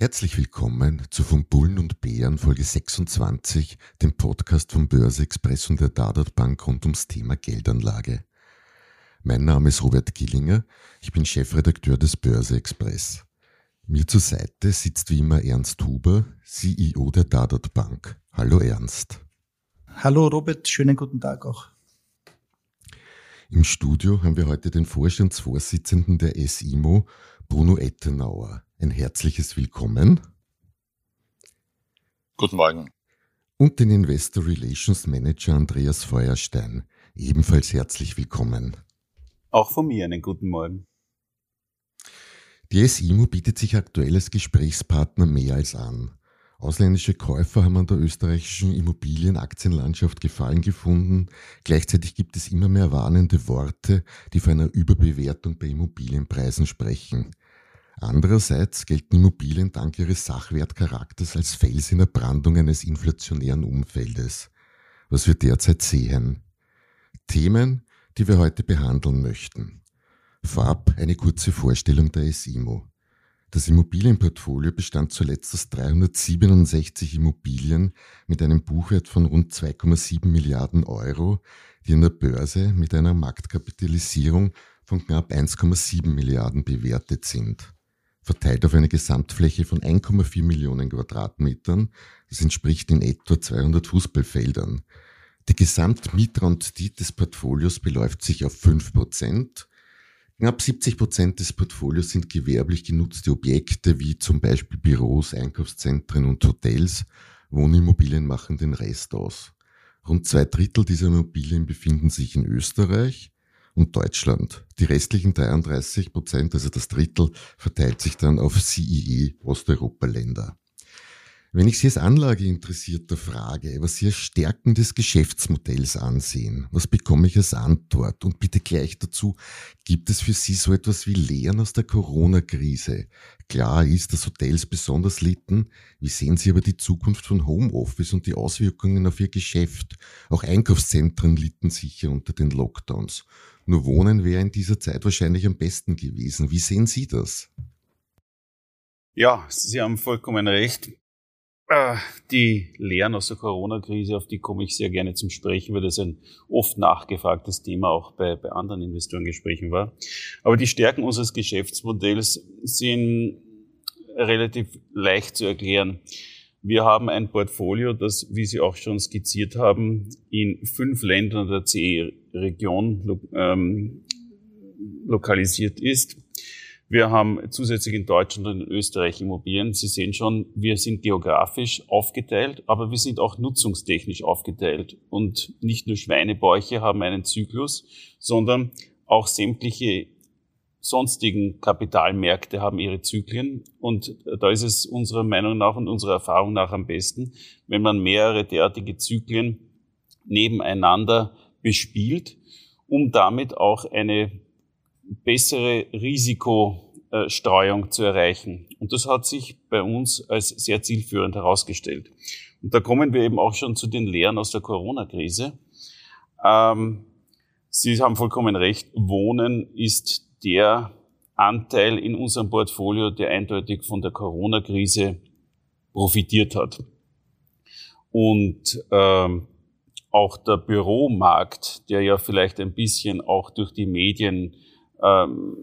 Herzlich willkommen zu Von Bullen und Bären Folge 26, dem Podcast von Börse Express und der Dadat Bank rund ums Thema Geldanlage. Mein Name ist Robert Gillinger, ich bin Chefredakteur des Börse Express. Mir zur Seite sitzt wie immer Ernst Huber, CEO der Dadat Bank. Hallo Ernst. Hallo Robert, schönen guten Tag auch. Im Studio haben wir heute den Vorstandsvorsitzenden der SIMO, Bruno Ettenauer. Ein herzliches Willkommen. Guten Morgen. Und den Investor Relations Manager Andreas Feuerstein. Ebenfalls herzlich willkommen. Auch von mir einen guten Morgen. Die SIMO bietet sich aktuell als Gesprächspartner mehr als an. Ausländische Käufer haben an der österreichischen Immobilienaktienlandschaft Gefallen gefunden. Gleichzeitig gibt es immer mehr warnende Worte, die von einer Überbewertung bei Immobilienpreisen sprechen. Andererseits gelten Immobilien dank ihres Sachwertcharakters als Fels in der Brandung eines inflationären Umfeldes, was wir derzeit sehen. Themen, die wir heute behandeln möchten. Vorab eine kurze Vorstellung der SIMO. Das Immobilienportfolio bestand zuletzt aus 367 Immobilien mit einem Buchwert von rund 2,7 Milliarden Euro, die an der Börse mit einer Marktkapitalisierung von knapp 1,7 Milliarden bewertet sind. Verteilt auf eine Gesamtfläche von 1,4 Millionen Quadratmetern, das entspricht in etwa 200 Fußballfeldern. Die Gesamtmietrendite des Portfolios beläuft sich auf 5 Prozent Knapp 70 Prozent des Portfolios sind gewerblich genutzte Objekte wie zum Beispiel Büros, Einkaufszentren und Hotels. Wohnimmobilien machen den Rest aus. Rund zwei Drittel dieser Immobilien befinden sich in Österreich und Deutschland. Die restlichen 33 Prozent, also das Drittel, verteilt sich dann auf CIE Osteuropa-Länder. Wenn ich Sie als Anlageinteressierter frage, was Sie als Stärken des Geschäftsmodells ansehen, was bekomme ich als Antwort? Und bitte gleich dazu, gibt es für Sie so etwas wie Lehren aus der Corona-Krise? Klar ist, dass Hotels besonders litten. Wie sehen Sie aber die Zukunft von Homeoffice und die Auswirkungen auf Ihr Geschäft? Auch Einkaufszentren litten sicher unter den Lockdowns. Nur Wohnen wäre in dieser Zeit wahrscheinlich am besten gewesen. Wie sehen Sie das? Ja, Sie haben vollkommen recht. Äh, die Lehren aus der Corona-Krise, auf die komme ich sehr gerne zum Sprechen, weil das ein oft nachgefragtes Thema auch bei, bei anderen Investorengesprächen war. Aber die Stärken unseres Geschäftsmodells sind relativ leicht zu erklären. Wir haben ein Portfolio, das, wie Sie auch schon skizziert haben, in fünf Ländern der CE-Region ähm, lokalisiert ist. Wir haben zusätzlich in Deutschland und in Österreich Immobilien. Sie sehen schon, wir sind geografisch aufgeteilt, aber wir sind auch nutzungstechnisch aufgeteilt. Und nicht nur Schweinebäuche haben einen Zyklus, sondern auch sämtliche sonstigen Kapitalmärkte haben ihre Zyklen. Und da ist es unserer Meinung nach und unserer Erfahrung nach am besten, wenn man mehrere derartige Zyklen nebeneinander bespielt, um damit auch eine bessere Risikostreuung zu erreichen. Und das hat sich bei uns als sehr zielführend herausgestellt. Und da kommen wir eben auch schon zu den Lehren aus der Corona-Krise. Ähm, Sie haben vollkommen recht, Wohnen ist der Anteil in unserem Portfolio, der eindeutig von der Corona-Krise profitiert hat. Und ähm, auch der Büromarkt, der ja vielleicht ein bisschen auch durch die Medien ähm,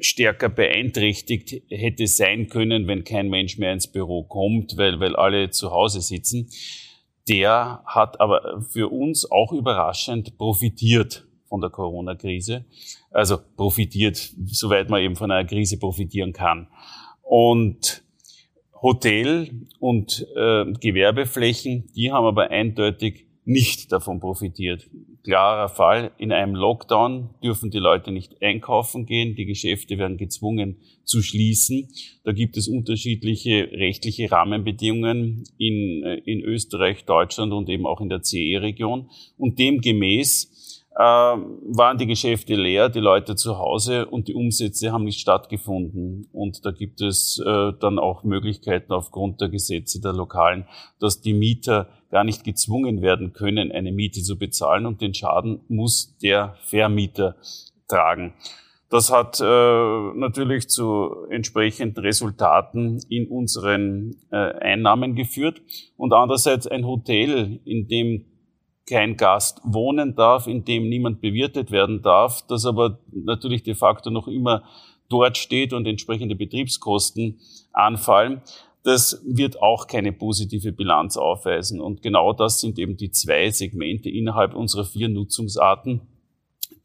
stärker beeinträchtigt hätte sein können, wenn kein Mensch mehr ins Büro kommt, weil, weil alle zu Hause sitzen. Der hat aber für uns auch überraschend profitiert von der Corona-Krise. Also profitiert, soweit man eben von einer Krise profitieren kann. Und Hotel und äh, Gewerbeflächen, die haben aber eindeutig nicht davon profitiert. Klarer Fall, in einem Lockdown dürfen die Leute nicht einkaufen gehen, die Geschäfte werden gezwungen zu schließen. Da gibt es unterschiedliche rechtliche Rahmenbedingungen in, äh, in Österreich, Deutschland und eben auch in der CE-Region. Und demgemäß waren die Geschäfte leer, die Leute zu Hause und die Umsätze haben nicht stattgefunden. Und da gibt es äh, dann auch Möglichkeiten aufgrund der Gesetze der Lokalen, dass die Mieter gar nicht gezwungen werden können, eine Miete zu bezahlen und den Schaden muss der Vermieter tragen. Das hat äh, natürlich zu entsprechenden Resultaten in unseren äh, Einnahmen geführt. Und andererseits ein Hotel, in dem kein Gast wohnen darf, in dem niemand bewirtet werden darf, das aber natürlich de facto noch immer dort steht und entsprechende Betriebskosten anfallen, das wird auch keine positive Bilanz aufweisen. Und genau das sind eben die zwei Segmente innerhalb unserer vier Nutzungsarten,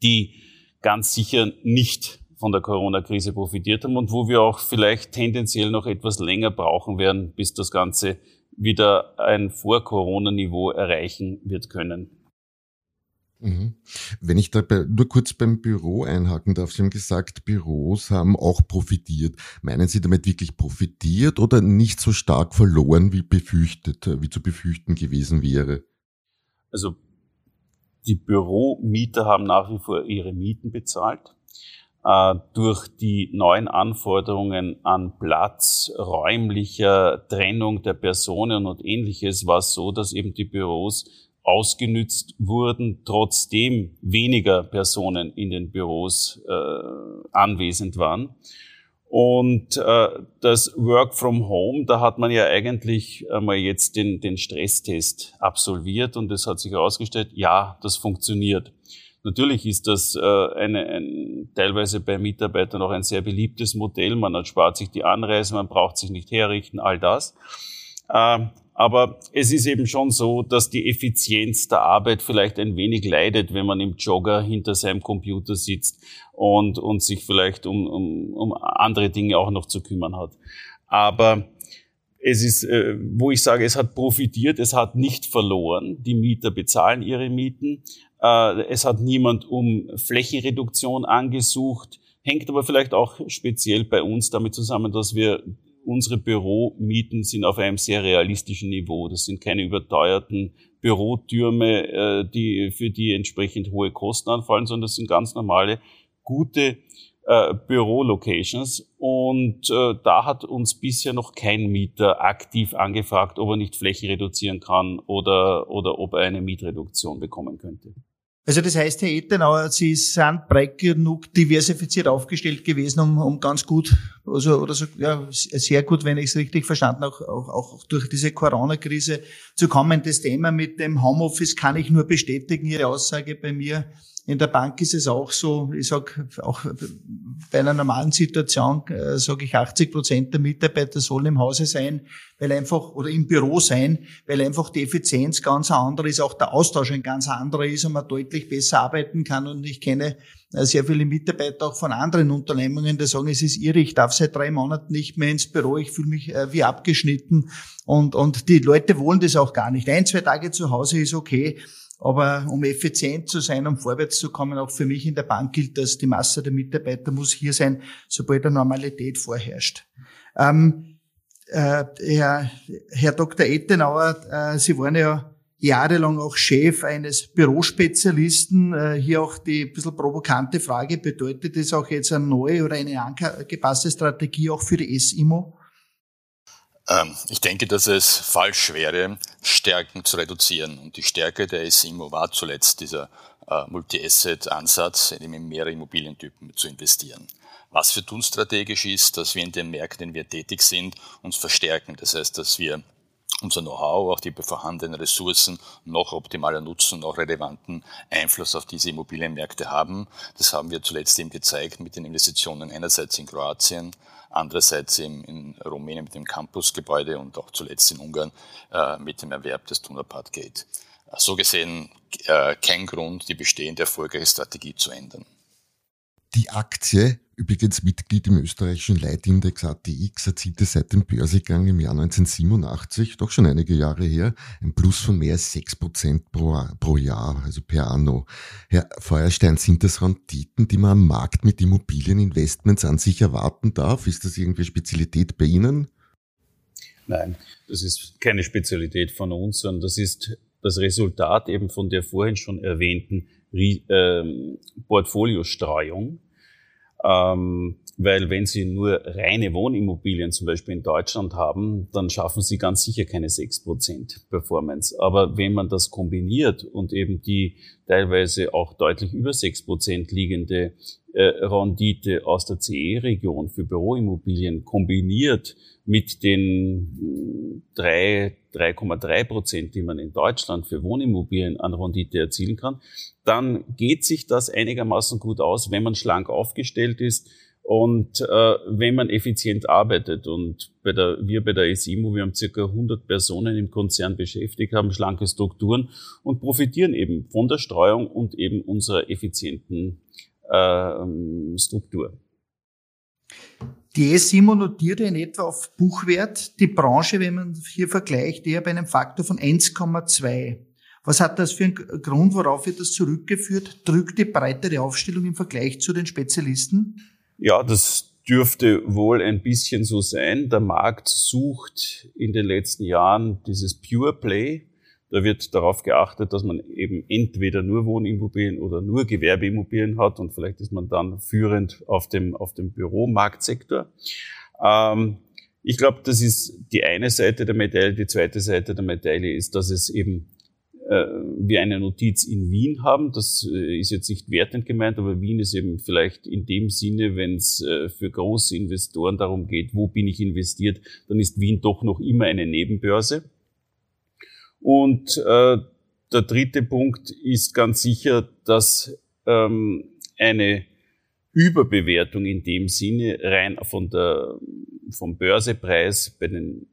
die ganz sicher nicht von der Corona-Krise profitiert haben und wo wir auch vielleicht tendenziell noch etwas länger brauchen werden, bis das Ganze wieder ein Vor-Corona-Niveau erreichen wird können. Mhm. Wenn ich da nur kurz beim Büro einhaken darf, Sie haben gesagt, Büros haben auch profitiert. Meinen Sie damit wirklich profitiert oder nicht so stark verloren, wie befürchtet, wie zu befürchten gewesen wäre? Also die Büromieter haben nach wie vor ihre Mieten bezahlt. Äh, durch die neuen Anforderungen an Platz, räumlicher Trennung der Personen und ähnliches war es so, dass eben die Büros ausgenützt wurden, trotzdem weniger Personen in den Büros äh, anwesend waren. Und äh, das Work from Home, da hat man ja eigentlich einmal jetzt den, den Stresstest absolviert und es hat sich herausgestellt, ja, das funktioniert. Natürlich ist das äh, eine, ein, teilweise bei Mitarbeitern auch ein sehr beliebtes Modell. Man erspart sich die Anreise, man braucht sich nicht herrichten, all das. Ähm, aber es ist eben schon so, dass die Effizienz der Arbeit vielleicht ein wenig leidet, wenn man im Jogger hinter seinem Computer sitzt und, und sich vielleicht um, um, um andere Dinge auch noch zu kümmern hat. Aber es ist, äh, wo ich sage, es hat profitiert, es hat nicht verloren. Die Mieter bezahlen ihre Mieten. Äh, es hat niemand um Flächenreduktion angesucht, hängt aber vielleicht auch speziell bei uns damit zusammen, dass wir unsere Büromieten sind auf einem sehr realistischen Niveau. Das sind keine überteuerten Bürotürme, äh, die, für die entsprechend hohe Kosten anfallen, sondern das sind ganz normale, gute äh, Bürolocations. Und äh, da hat uns bisher noch kein Mieter aktiv angefragt, ob er nicht Fläche reduzieren kann oder, oder ob er eine Mietreduktion bekommen könnte. Also das heißt, Herr Ettenauer, Sie sind breit genug diversifiziert aufgestellt gewesen, um, um ganz gut, also oder so, ja, sehr gut, wenn ich es richtig verstanden auch, auch, auch durch diese Corona-Krise zu kommen. Das Thema mit dem Homeoffice kann ich nur bestätigen. Ihre Aussage bei mir in der Bank ist es auch so, ich sage auch bei einer normalen Situation, äh, sage ich, 80 Prozent der Mitarbeiter sollen im Hause sein, weil einfach, oder im Büro sein, weil einfach die Effizienz ganz andere ist, auch der Austausch ein ganz anderer ist und man deutlich besser arbeiten kann. Und ich kenne äh, sehr viele Mitarbeiter auch von anderen Unternehmungen, die sagen, es ist irre, ich darf seit drei Monaten nicht mehr ins Büro, ich fühle mich äh, wie abgeschnitten und, und die Leute wollen das auch gar nicht. Ein, zwei Tage zu Hause ist okay, aber um effizient zu sein, um vorwärts zu kommen, auch für mich in der Bank gilt, dass die Masse der Mitarbeiter muss hier sein, sobald der Normalität vorherrscht. Ähm, äh, Herr, Herr Dr. Ettenauer, äh, Sie waren ja jahrelang auch Chef eines Bürospezialisten. Äh, hier auch die bisschen provokante Frage, bedeutet das auch jetzt eine neue oder eine angepasste Strategie auch für die SIMO? Ähm, ich denke, dass es falsch wäre, Stärken zu reduzieren. Und die Stärke der SIMO war zuletzt dieser äh, Multi-Asset-Ansatz, in mehrere Immobilientypen zu investieren. Was wir tun strategisch ist, dass wir in den Märkten, in denen wir tätig sind, uns verstärken. Das heißt, dass wir unser Know-how, auch die vorhandenen Ressourcen noch optimaler nutzen, noch relevanten Einfluss auf diese Immobilienmärkte haben. Das haben wir zuletzt eben gezeigt mit den Investitionen einerseits in Kroatien, andererseits in, in Rumänien mit dem Campusgebäude und auch zuletzt in Ungarn äh, mit dem Erwerb des Tunapart Gate. So gesehen äh, kein Grund, die bestehende erfolgreiche Strategie zu ändern. Die Aktie übrigens Mitglied im österreichischen Leitindex ATX, erzielte seit dem Börsegang im Jahr 1987, doch schon einige Jahre her, ein Plus von mehr als 6 Prozent pro, pro Jahr, also per anno. Herr Feuerstein, sind das Renditen, die man am Markt mit Immobilieninvestments an sich erwarten darf? Ist das irgendwie Spezialität bei Ihnen? Nein, das ist keine Spezialität von uns, sondern das ist das Resultat eben von der vorhin schon erwähnten ähm, Portfoliostreuung. Ähm, weil wenn Sie nur reine Wohnimmobilien zum Beispiel in Deutschland haben, dann schaffen Sie ganz sicher keine 6% Performance. Aber wenn man das kombiniert und eben die teilweise auch deutlich über 6% liegende äh, Rendite aus der CE-Region für Büroimmobilien kombiniert mit den 3,3 Prozent, die man in Deutschland für Wohnimmobilien an Rendite erzielen kann, dann geht sich das einigermaßen gut aus, wenn man schlank aufgestellt ist und äh, wenn man effizient arbeitet. Und bei der, wir bei der ESIMO, wir haben circa 100 Personen im Konzern beschäftigt, haben schlanke Strukturen und profitieren eben von der Streuung und eben unserer effizienten äh, Struktur. Die S7 notiert in etwa auf Buchwert. Die Branche, wenn man hier vergleicht, eher bei einem Faktor von 1,2. Was hat das für einen Grund, worauf wird das zurückgeführt? Drückt die breitere Aufstellung im Vergleich zu den Spezialisten? Ja, das dürfte wohl ein bisschen so sein. Der Markt sucht in den letzten Jahren dieses Pure Play. Da wird darauf geachtet, dass man eben entweder nur Wohnimmobilien oder nur Gewerbeimmobilien hat und vielleicht ist man dann führend auf dem, auf dem Büromarktsektor. Ähm, ich glaube, das ist die eine Seite der Medaille. Die zweite Seite der Medaille ist, dass es eben wir eine Notiz in Wien haben. Das äh, ist jetzt nicht wertend gemeint, aber Wien ist eben vielleicht in dem Sinne, wenn es äh, für große Investoren darum geht, wo bin ich investiert, dann ist Wien doch noch immer eine Nebenbörse. Und äh, der dritte Punkt ist ganz sicher, dass ähm, eine Überbewertung in dem Sinne rein von der, vom Börsepreis bei den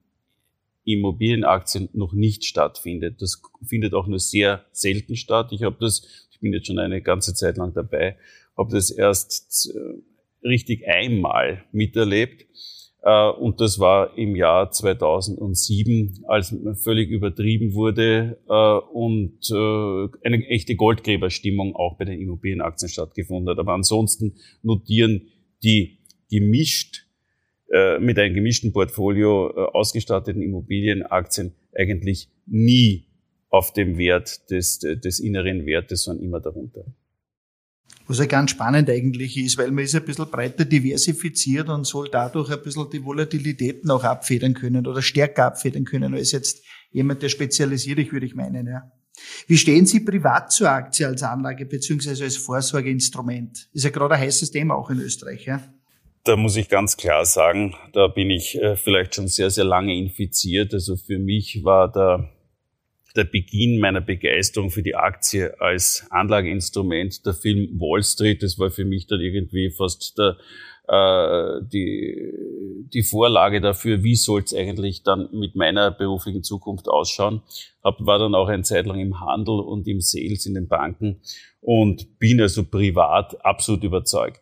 Immobilienaktien noch nicht stattfindet. Das findet auch nur sehr selten statt. Ich habe das, ich bin jetzt schon eine ganze Zeit lang dabei, habe das erst äh, richtig einmal miterlebt. Äh, und das war im Jahr 2007, als völlig übertrieben wurde äh, und eine echte Goldgräberstimmung auch bei den Immobilienaktien stattgefunden hat. Aber ansonsten notieren die gemischt mit einem gemischten Portfolio ausgestatteten Immobilienaktien eigentlich nie auf dem Wert des, des inneren Wertes, sondern immer darunter. Was ja ganz spannend eigentlich ist, weil man ist ein bisschen breiter diversifiziert und soll dadurch ein bisschen die Volatilitäten auch abfedern können oder stärker abfedern können als jetzt jemand, der spezialisiert ich, würde ich meinen. Ja. Wie stehen Sie privat zur Aktie als Anlage beziehungsweise als Vorsorgeinstrument? Ist ja gerade ein heißes Thema auch in Österreich. Ja? Da muss ich ganz klar sagen, da bin ich äh, vielleicht schon sehr, sehr lange infiziert. Also für mich war der der Beginn meiner Begeisterung für die Aktie als Anlageinstrument, der Film Wall Street, das war für mich dann irgendwie fast der, äh, die, die Vorlage dafür, wie soll es eigentlich dann mit meiner beruflichen Zukunft ausschauen. Hab, war dann auch eine Zeit lang im Handel und im Sales in den Banken und bin also privat absolut überzeugt.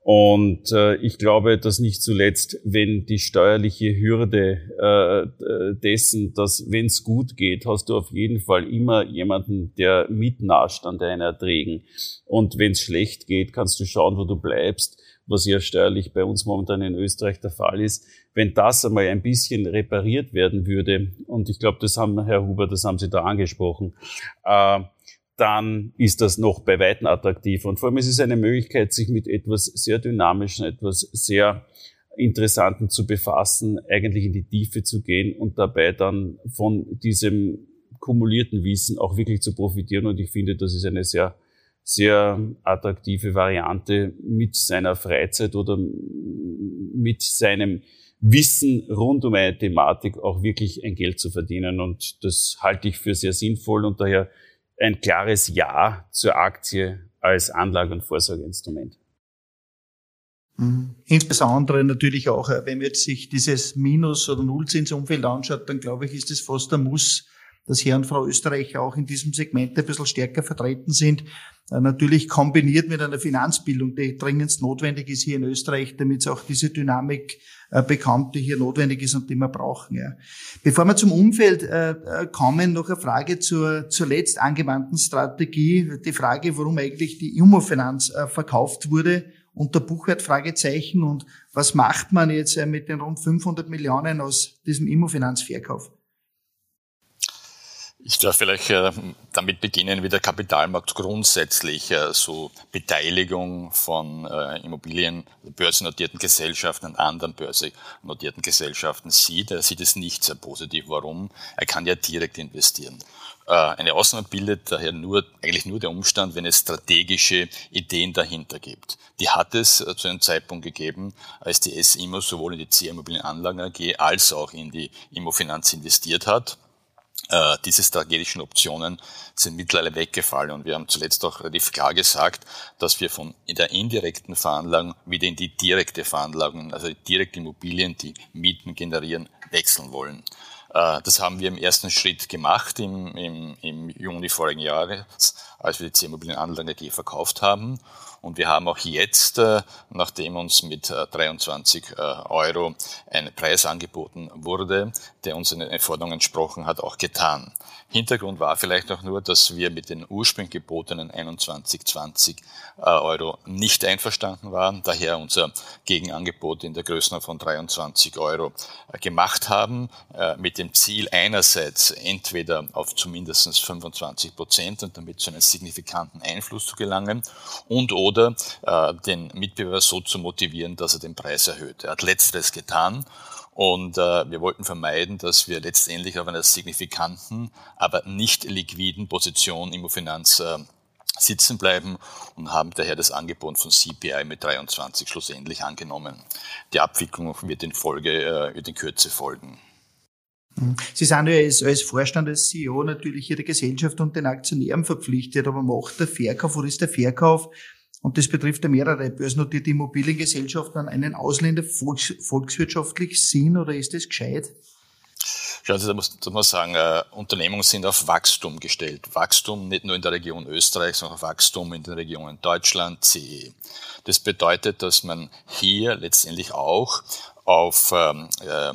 Und äh, ich glaube, dass nicht zuletzt, wenn die steuerliche Hürde äh, dessen, dass wenn es gut geht, hast du auf jeden Fall immer jemanden, der mitnascht an deinen Erträgen. Und wenn es schlecht geht, kannst du schauen, wo du bleibst, was ja steuerlich bei uns momentan in Österreich der Fall ist. Wenn das einmal ein bisschen repariert werden würde, und ich glaube, das haben Herr Huber, das haben Sie da angesprochen, äh, dann ist das noch bei Weitem attraktiver. Und vor allem ist es eine Möglichkeit, sich mit etwas sehr Dynamischen, etwas sehr Interessanten zu befassen, eigentlich in die Tiefe zu gehen und dabei dann von diesem kumulierten Wissen auch wirklich zu profitieren. Und ich finde, das ist eine sehr, sehr attraktive Variante, mit seiner Freizeit oder mit seinem Wissen rund um eine Thematik auch wirklich ein Geld zu verdienen. Und das halte ich für sehr sinnvoll und daher ein klares Ja zur Aktie als Anlage- und Vorsorgeinstrument. Mhm. Insbesondere natürlich auch, äh, wenn man jetzt sich dieses Minus- oder Nullzinsumfeld anschaut, dann glaube ich, ist es fast ein Muss, dass Herr und Frau Österreich auch in diesem Segment ein bisschen stärker vertreten sind. Äh, natürlich kombiniert mit einer Finanzbildung, die dringendst notwendig ist hier in Österreich, damit es auch diese Dynamik äh, bekommt, die hier notwendig ist und die wir brauchen. Ja. Bevor wir zum Umfeld äh, kommen, noch eine Frage zur zuletzt angewandten Strategie. Die Frage, warum eigentlich die Immofinanz verkauft wurde unter Buchwert Fragezeichen und was macht man jetzt mit den rund 500 Millionen aus diesem Immofinanzverkauf? Ich darf vielleicht äh, damit beginnen, wie der Kapitalmarkt grundsätzlich äh, so Beteiligung von äh, Immobilien, börsennotierten Gesellschaften und anderen börsennotierten Gesellschaften sieht. Er sieht es nicht sehr positiv. Warum? Er kann ja direkt investieren. Eine Ausnahme bildet daher nur, eigentlich nur der Umstand, wenn es strategische Ideen dahinter gibt. Die hat es zu einem Zeitpunkt gegeben, als die S-Immo sowohl in die C-Immobilienanlagen AG als auch in die Immofinanz investiert hat äh, diese strategischen Optionen sind mittlerweile weggefallen und wir haben zuletzt auch relativ klar gesagt, dass wir von der indirekten Veranlagung wieder in die direkte Veranlagung, also die direkte Immobilien, die Mieten generieren, wechseln wollen. Äh, das haben wir im ersten Schritt gemacht im, im, im Juni vorigen Jahres, als wir die C-Immobilienanlage AG verkauft haben. Und wir haben auch jetzt, äh, nachdem uns mit 23 äh, Euro ein Preis angeboten wurde, der unseren Forderungen entsprochen hat, auch getan. Hintergrund war vielleicht auch nur, dass wir mit den ursprünglich gebotenen 21,20 äh, Euro nicht einverstanden waren, daher unser Gegenangebot in der Größenordnung von 23 Euro äh, gemacht haben, äh, mit dem Ziel einerseits entweder auf zumindest 25 Prozent und damit zu einem signifikanten Einfluss zu gelangen und oder den Mitbewerber so zu motivieren, dass er den Preis erhöht. Er hat letzteres getan und äh, wir wollten vermeiden, dass wir letztendlich auf einer signifikanten, aber nicht liquiden Position Immofinanz äh, sitzen bleiben und haben daher das Angebot von CPI mit 23 schlussendlich angenommen. Die Abwicklung wird in Folge, äh, wird in Kürze folgen. Mhm. Sie sind ja als, als Vorstand, als CEO natürlich hier Gesellschaft und den Aktionären verpflichtet, aber macht der Verkauf oder ist der Verkauf und das betrifft ja mehrere börsennotierte Immobiliengesellschaften an einen Ausländer volks, volkswirtschaftlich Sinn oder ist das gescheit? Schauen Sie, da muss, da muss man sagen, äh, Unternehmungen sind auf Wachstum gestellt. Wachstum nicht nur in der Region Österreich, sondern auf Wachstum in den Regionen Deutschland, CE. Das bedeutet, dass man hier letztendlich auch auf ähm, äh,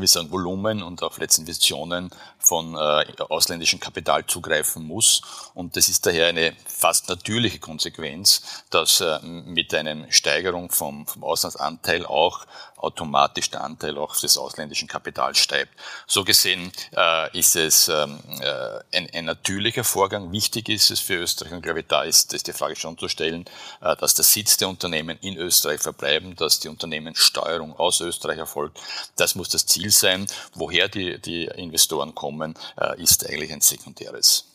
wie sagen, Volumen und auf Investitionen von äh, ausländischem Kapital zugreifen muss. Und das ist daher eine fast natürliche Konsequenz, dass äh, mit einer Steigerung vom, vom Auslandsanteil auch automatisch der Anteil auch des ausländischen Kapitals steigt. So gesehen äh, ist es ähm, äh, ein, ein, natürlicher Vorgang. Wichtig ist es für Österreich und glaube ich, da ist, ist die Frage schon zu stellen, äh, dass der Sitz der Unternehmen in Österreich verbleiben, dass die Unternehmenssteuerung aus Österreich erfolgt. Das muss das Ziel sein. Woher die, die Investoren kommen, äh, ist eigentlich ein sekundäres.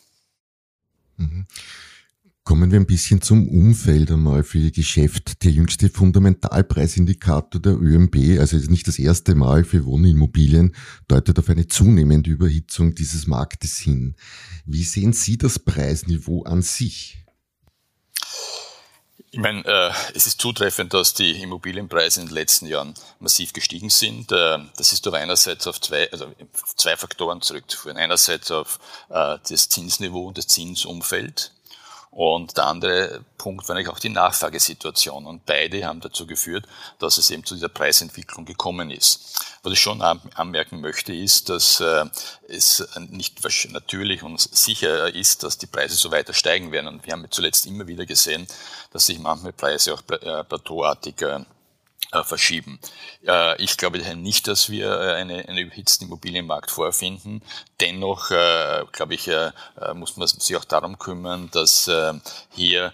Mhm. Kommen wir ein bisschen zum Umfeld einmal für Ihr Geschäft. Der jüngste Fundamentalpreisindikator der ÖMB, also nicht das erste Mal für Wohnimmobilien, deutet auf eine zunehmende Überhitzung dieses Marktes hin. Wie sehen Sie das Preisniveau an sich? Ich meine, äh, es ist zutreffend, dass die Immobilienpreise in den letzten Jahren massiv gestiegen sind. Äh, das ist aber einerseits auf zwei, also auf zwei Faktoren zurückzuführen. Einerseits auf äh, das Zinsniveau und das Zinsumfeld. Und der andere Punkt war eigentlich auch die Nachfragesituation. Und beide haben dazu geführt, dass es eben zu dieser Preisentwicklung gekommen ist. Was ich schon anmerken möchte, ist, dass äh, es nicht natürlich und sicher ist, dass die Preise so weiter steigen werden. Und wir haben zuletzt immer wieder gesehen, dass sich manchmal Preise auch äh, plateauartig äh, verschieben. Äh, ich glaube daher nicht, dass wir äh, eine, einen überhitzten Immobilienmarkt vorfinden. Dennoch, äh, glaube ich, äh, äh, muss man sich auch darum kümmern, dass hier,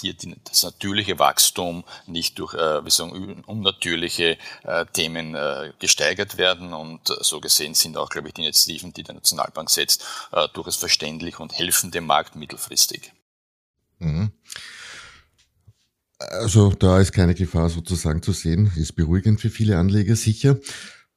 hier die, das natürliche Wachstum nicht durch wie sagen, unnatürliche Themen gesteigert werden. Und so gesehen sind auch, glaube ich, die Initiativen, die der Nationalbank setzt, durchaus verständlich und helfen dem Markt mittelfristig. Mhm. Also da ist keine Gefahr sozusagen zu sehen, ist beruhigend für viele Anleger sicher.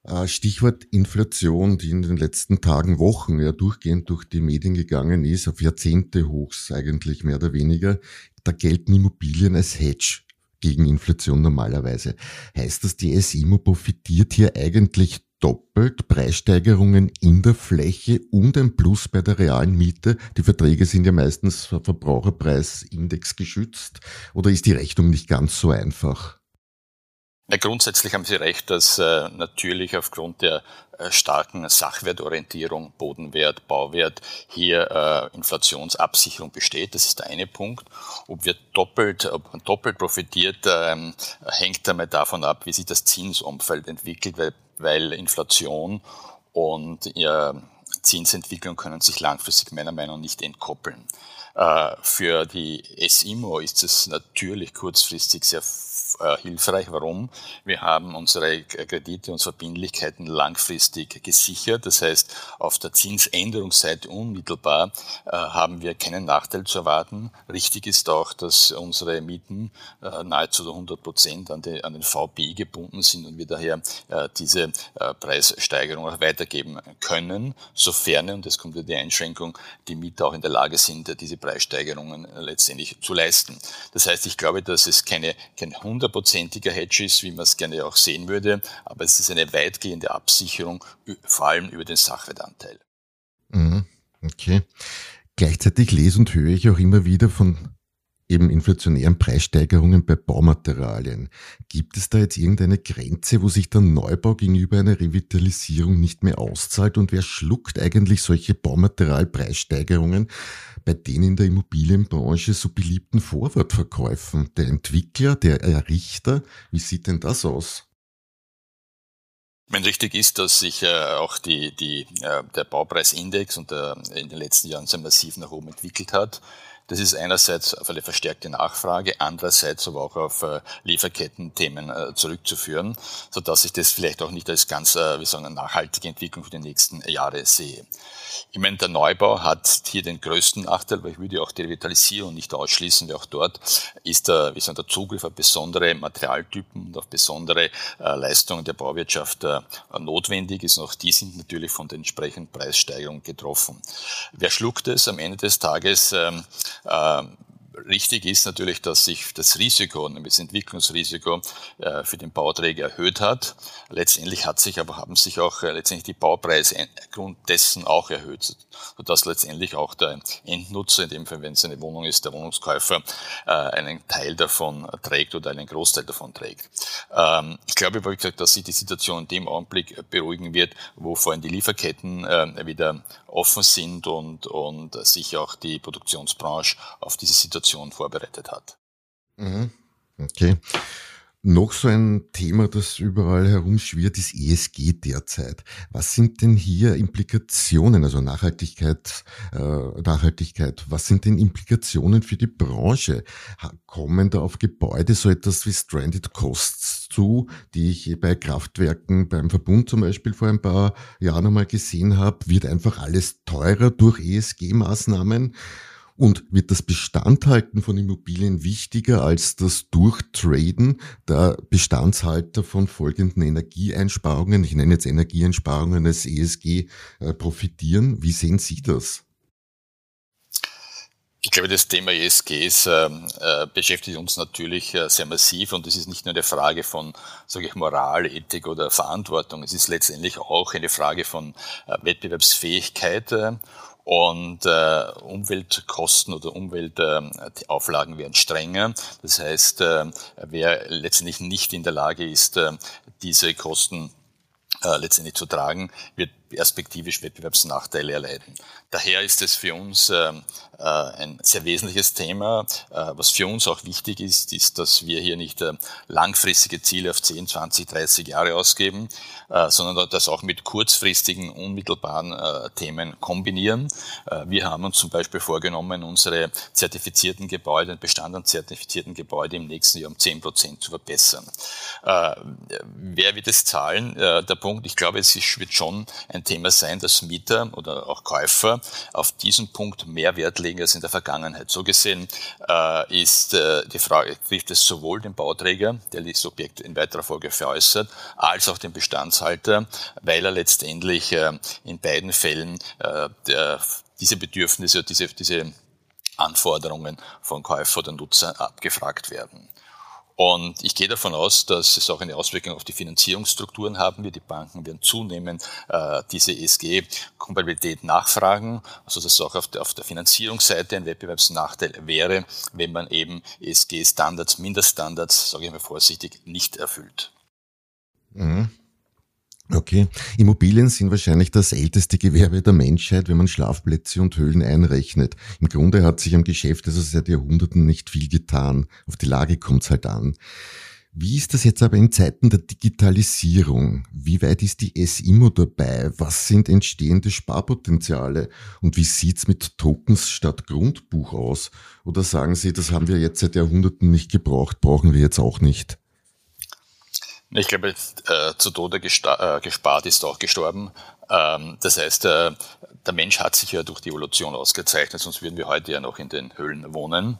Äh, Stichwort Inflation, die in den letzten Tagen, Wochen ja durchgehend durch die Medien gegangen ist, auf Jahrzehnte hochs eigentlich mehr oder weniger. Da gelten Immobilien als Hedge gegen Inflation normalerweise. Heißt das, die SIMO profitiert hier eigentlich doppelt Preissteigerungen in der Fläche und ein Plus bei der realen Miete? Die Verträge sind ja meistens Verbraucherpreisindex geschützt. Oder ist die Rechnung nicht ganz so einfach? Ja, grundsätzlich haben Sie recht, dass äh, natürlich aufgrund der äh, starken Sachwertorientierung, Bodenwert, Bauwert, hier äh, Inflationsabsicherung besteht. Das ist der eine Punkt. Ob wir doppelt, ob man doppelt profitiert, ähm, hängt damit davon ab, wie sich das Zinsumfeld entwickelt, weil, weil Inflation und ja, Zinsentwicklung können sich langfristig meiner Meinung nach nicht entkoppeln. Äh, für die SIMO ist es natürlich kurzfristig sehr äh, hilfreich. Warum? Wir haben unsere Kredite, unsere Verbindlichkeiten langfristig gesichert. Das heißt, auf der Zinsänderungsseite unmittelbar äh, haben wir keinen Nachteil zu erwarten. Richtig ist auch, dass unsere Mieten äh, nahezu 100 Prozent an, den VPI gebunden sind und wir daher äh, diese Preissteigerung auch weitergeben können, sofern, und das kommt ja die Einschränkung, die Mieter auch in der Lage sind, diese Preissteigerungen letztendlich zu leisten. Das heißt, ich glaube, dass es keine, kein hundertprozentiger Hedge ist, wie man es gerne auch sehen würde, aber es ist eine weitgehende Absicherung, vor allem über den Sachwertanteil. Mhm. Okay. Gleichzeitig lese und höre ich auch immer wieder von eben inflationären Preissteigerungen bei Baumaterialien. Gibt es da jetzt irgendeine Grenze, wo sich der Neubau gegenüber einer Revitalisierung nicht mehr auszahlt und wer schluckt eigentlich solche Baumaterialpreissteigerungen bei den in der Immobilienbranche so beliebten Vorwortverkäufen? Der Entwickler, der Errichter, wie sieht denn das aus? Wenn richtig ist, dass sich äh, auch die, die, äh, der Baupreisindex und der, in den letzten Jahren sehr massiv nach oben entwickelt hat, das ist einerseits auf eine verstärkte Nachfrage, andererseits aber auch auf äh, Lieferketten-Themen äh, zurückzuführen, so dass ich das vielleicht auch nicht als ganz, äh, wie sagen, nachhaltige Entwicklung für die nächsten Jahre sehe. Ich meine, der Neubau hat hier den größten Nachteil, weil ich würde auch die Revitalisierung nicht ausschließen, weil auch dort ist der, wie sagen, der Zugriff auf besondere Materialtypen und auf besondere Leistungen der Bauwirtschaft notwendig ist. Und auch die sind natürlich von den entsprechenden Preissteigerungen getroffen. Wer schluckt es am Ende des Tages? Ähm, richtig ist natürlich, dass sich das Risiko, nämlich das Entwicklungsrisiko äh, für den Bauträger erhöht hat. Letztendlich hat sich aber, haben sich auch äh, letztendlich die Baupreise aufgrund dessen auch erhöht, sodass letztendlich auch der Endnutzer, in dem Fall, wenn es eine Wohnung ist, der Wohnungskäufer, äh, einen Teil davon trägt oder einen Großteil davon trägt. Ähm, ich glaube, wie gesagt, dass sich die Situation in dem Augenblick beruhigen wird, wo vor allem die Lieferketten wieder offen sind und, und sich auch die Produktionsbranche auf diese Situation vorbereitet hat. Mhm. Okay. Noch so ein Thema, das überall herumschwirrt, ist ESG derzeit. Was sind denn hier Implikationen, also Nachhaltigkeit, äh, Nachhaltigkeit, was sind denn Implikationen für die Branche? Kommen da auf Gebäude so etwas wie Stranded Costs zu, die ich bei Kraftwerken beim Verbund zum Beispiel vor ein paar Jahren einmal gesehen habe? Wird einfach alles teurer durch ESG-Maßnahmen? Und wird das Bestandhalten von Immobilien wichtiger als das Durchtraden der Bestandshalter von folgenden Energieeinsparungen, ich nenne jetzt Energieeinsparungen als ESG, äh, profitieren? Wie sehen Sie das? Ich glaube, das Thema ESGs äh, äh, beschäftigt uns natürlich äh, sehr massiv und es ist nicht nur eine Frage von, sage ich, Moral, Ethik oder Verantwortung. Es ist letztendlich auch eine Frage von äh, Wettbewerbsfähigkeit äh, und äh, Umweltkosten oder Umweltauflagen äh, werden strenger. Das heißt, äh, wer letztendlich nicht in der Lage ist, äh, diese Kosten äh, letztendlich zu tragen, wird perspektivisch Wettbewerbsnachteile erleiden. Daher ist es für uns äh, ein sehr wesentliches Thema. Äh, was für uns auch wichtig ist, ist, dass wir hier nicht äh, langfristige Ziele auf 10, 20, 30 Jahre ausgeben, äh, sondern das auch mit kurzfristigen, unmittelbaren äh, Themen kombinieren. wir haben uns zum Beispiel vorgenommen, unsere zertifizierten Gebäude, den Bestand an zertifizierten Gebäude im nächsten Jahr um 10 Prozent zu verbessern. wer wird es zahlen? der Punkt, ich glaube, es wird schon ein Thema sein, dass Mieter oder auch Käufer auf diesen Punkt mehr Wert legen als in der Vergangenheit. So gesehen äh, ist äh, die Frage, trifft es sowohl den Bauträger, der das Objekt in weiterer Folge veräußert, als auch den Bestandshalter, weil er letztendlich äh, in beiden Fällen äh, der, diese Bedürfnisse, diese, diese Anforderungen von Käufer oder Nutzer abgefragt werden. Und ich gehe davon aus, dass es auch eine Auswirkung auf die Finanzierungsstrukturen haben wird. Die Banken werden zunehmend äh, diese ESG-Kompatibilität nachfragen, also dass es auch auf der, auf der Finanzierungsseite ein Wettbewerbsnachteil wäre, wenn man eben ESG-Standards, Mindeststandards, sage ich mal vorsichtig, nicht erfüllt. Mhm. Okay. Immobilien sind wahrscheinlich das älteste Gewerbe der Menschheit, wenn man Schlafplätze und Höhlen einrechnet. Im Grunde hat sich am Geschäft also seit Jahrhunderten nicht viel getan. Auf die Lage kommt es halt an. Wie ist das jetzt aber in Zeiten der Digitalisierung? Wie weit ist die S-Immo dabei? Was sind entstehende Sparpotenziale? Und wie sieht's mit Tokens statt Grundbuch aus? Oder sagen Sie, das haben wir jetzt seit Jahrhunderten nicht gebraucht, brauchen wir jetzt auch nicht? Ich glaube, äh, zu Tode äh, gespart ist auch gestorben. Ähm, das heißt, äh, der Mensch hat sich ja durch die Evolution ausgezeichnet, sonst würden wir heute ja noch in den Höhlen wohnen.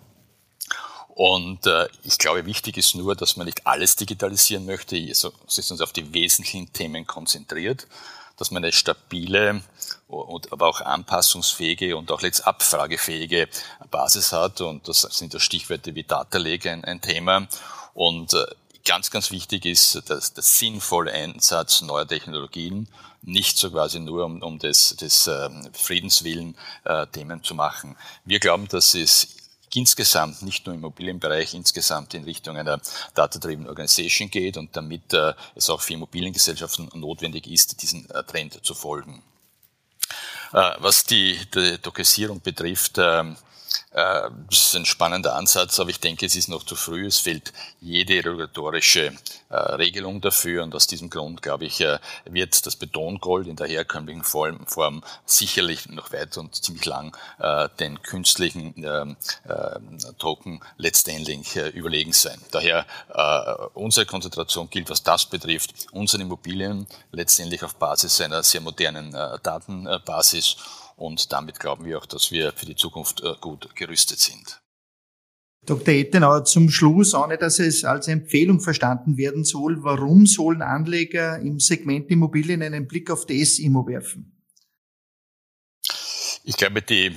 Und ich glaube, wichtig ist nur, dass man nicht alles digitalisieren möchte, also sich uns auf die wesentlichen Themen konzentriert, dass man eine stabile, und, aber auch anpassungsfähige und auch letzt abfragefähige Basis hat. Und das sind ja Stichworte wie Data Lake ein, Thema. Und ganz, ganz wichtig ist, dass der sinnvolle Einsatz neuer Technologien nicht so quasi nur um, um des, des äh, Friedenswillen äh, Themen zu machen. Wir glauben, dass es insgesamt, nicht nur im Immobilienbereich, insgesamt in Richtung einer Data-Driven Organization geht und damit äh, es auch für Immobiliengesellschaften notwendig ist, diesen äh, Trend zu folgen. Äh, was die, die Dokisierung betrifft, ähm, äh, das ist ein spannender Ansatz, aber ich denke, es ist noch zu früh. Es fehlt jede regulatorische äh, Regelung dafür und aus diesem Grund, glaube ich, äh, wird das Betongold in der herkömmlichen Form, sicherlich noch weit und ziemlich lang den künstlichen ähm, Token letztendlich überlegen sein. Daher unsere Konzentration gilt, was das betrifft, unsere Immobilien letztendlich auf Basis einer sehr modernen Datenbasis und damit glauben wir auch, dass wir für die Zukunft äh, gut gerüstet sind. Dr. Ettenauer, zum Schluss, ohne dass es als Empfehlung verstanden werden soll, warum sollen Anleger im Segment Immobilien einen Blick auf die S-Immo werfen? Ich glaube, die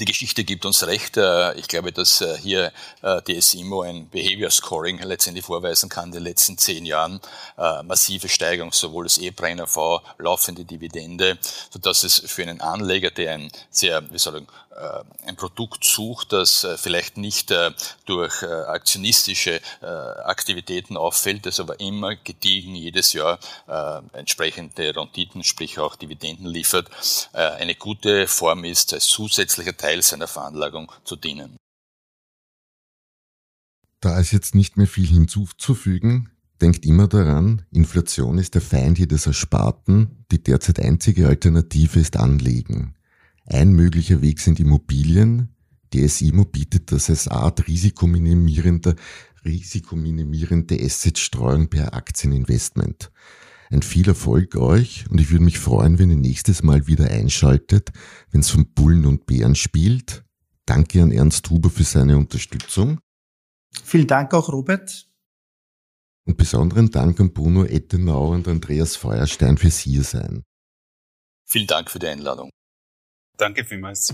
die Geschichte gibt uns recht. Äh, ich glaube, dass äh, hier äh, die SIMO ein Behavior Scoring letztendlich vorweisen kann in den letzten zehn Jahren. Massive Steigerung, sowohl des E-Brenner-V, laufende Dividende, sodass es für einen Anleger, der ein sehr, wie soll ich ein Produkt sucht, das vielleicht nicht durch aktionistische Aktivitäten auffällt, das aber immer gediegen jedes Jahr entsprechende Renditen, sprich auch Dividenden liefert, eine gute Form ist als zusätzlicher Teil Teil seiner Veranlagung zu dienen. Da ist jetzt nicht mehr viel hinzuzufügen. Denkt immer daran, Inflation ist der Feind jedes Ersparten. Die derzeit einzige Alternative ist Anlegen. Ein möglicher Weg sind Immobilien. Die SIMO bietet das als Art risikominimierender, risikominimierende Assetstreuung per Aktieninvestment. Ein viel Erfolg euch und ich würde mich freuen, wenn ihr nächstes Mal wieder einschaltet, wenn es von Bullen und Bären spielt. Danke an Ernst Huber für seine Unterstützung. Vielen Dank auch, Robert. Und besonderen Dank an Bruno Ettenau und Andreas Feuerstein fürs Hiersein. Vielen Dank für die Einladung. Danke vielmals.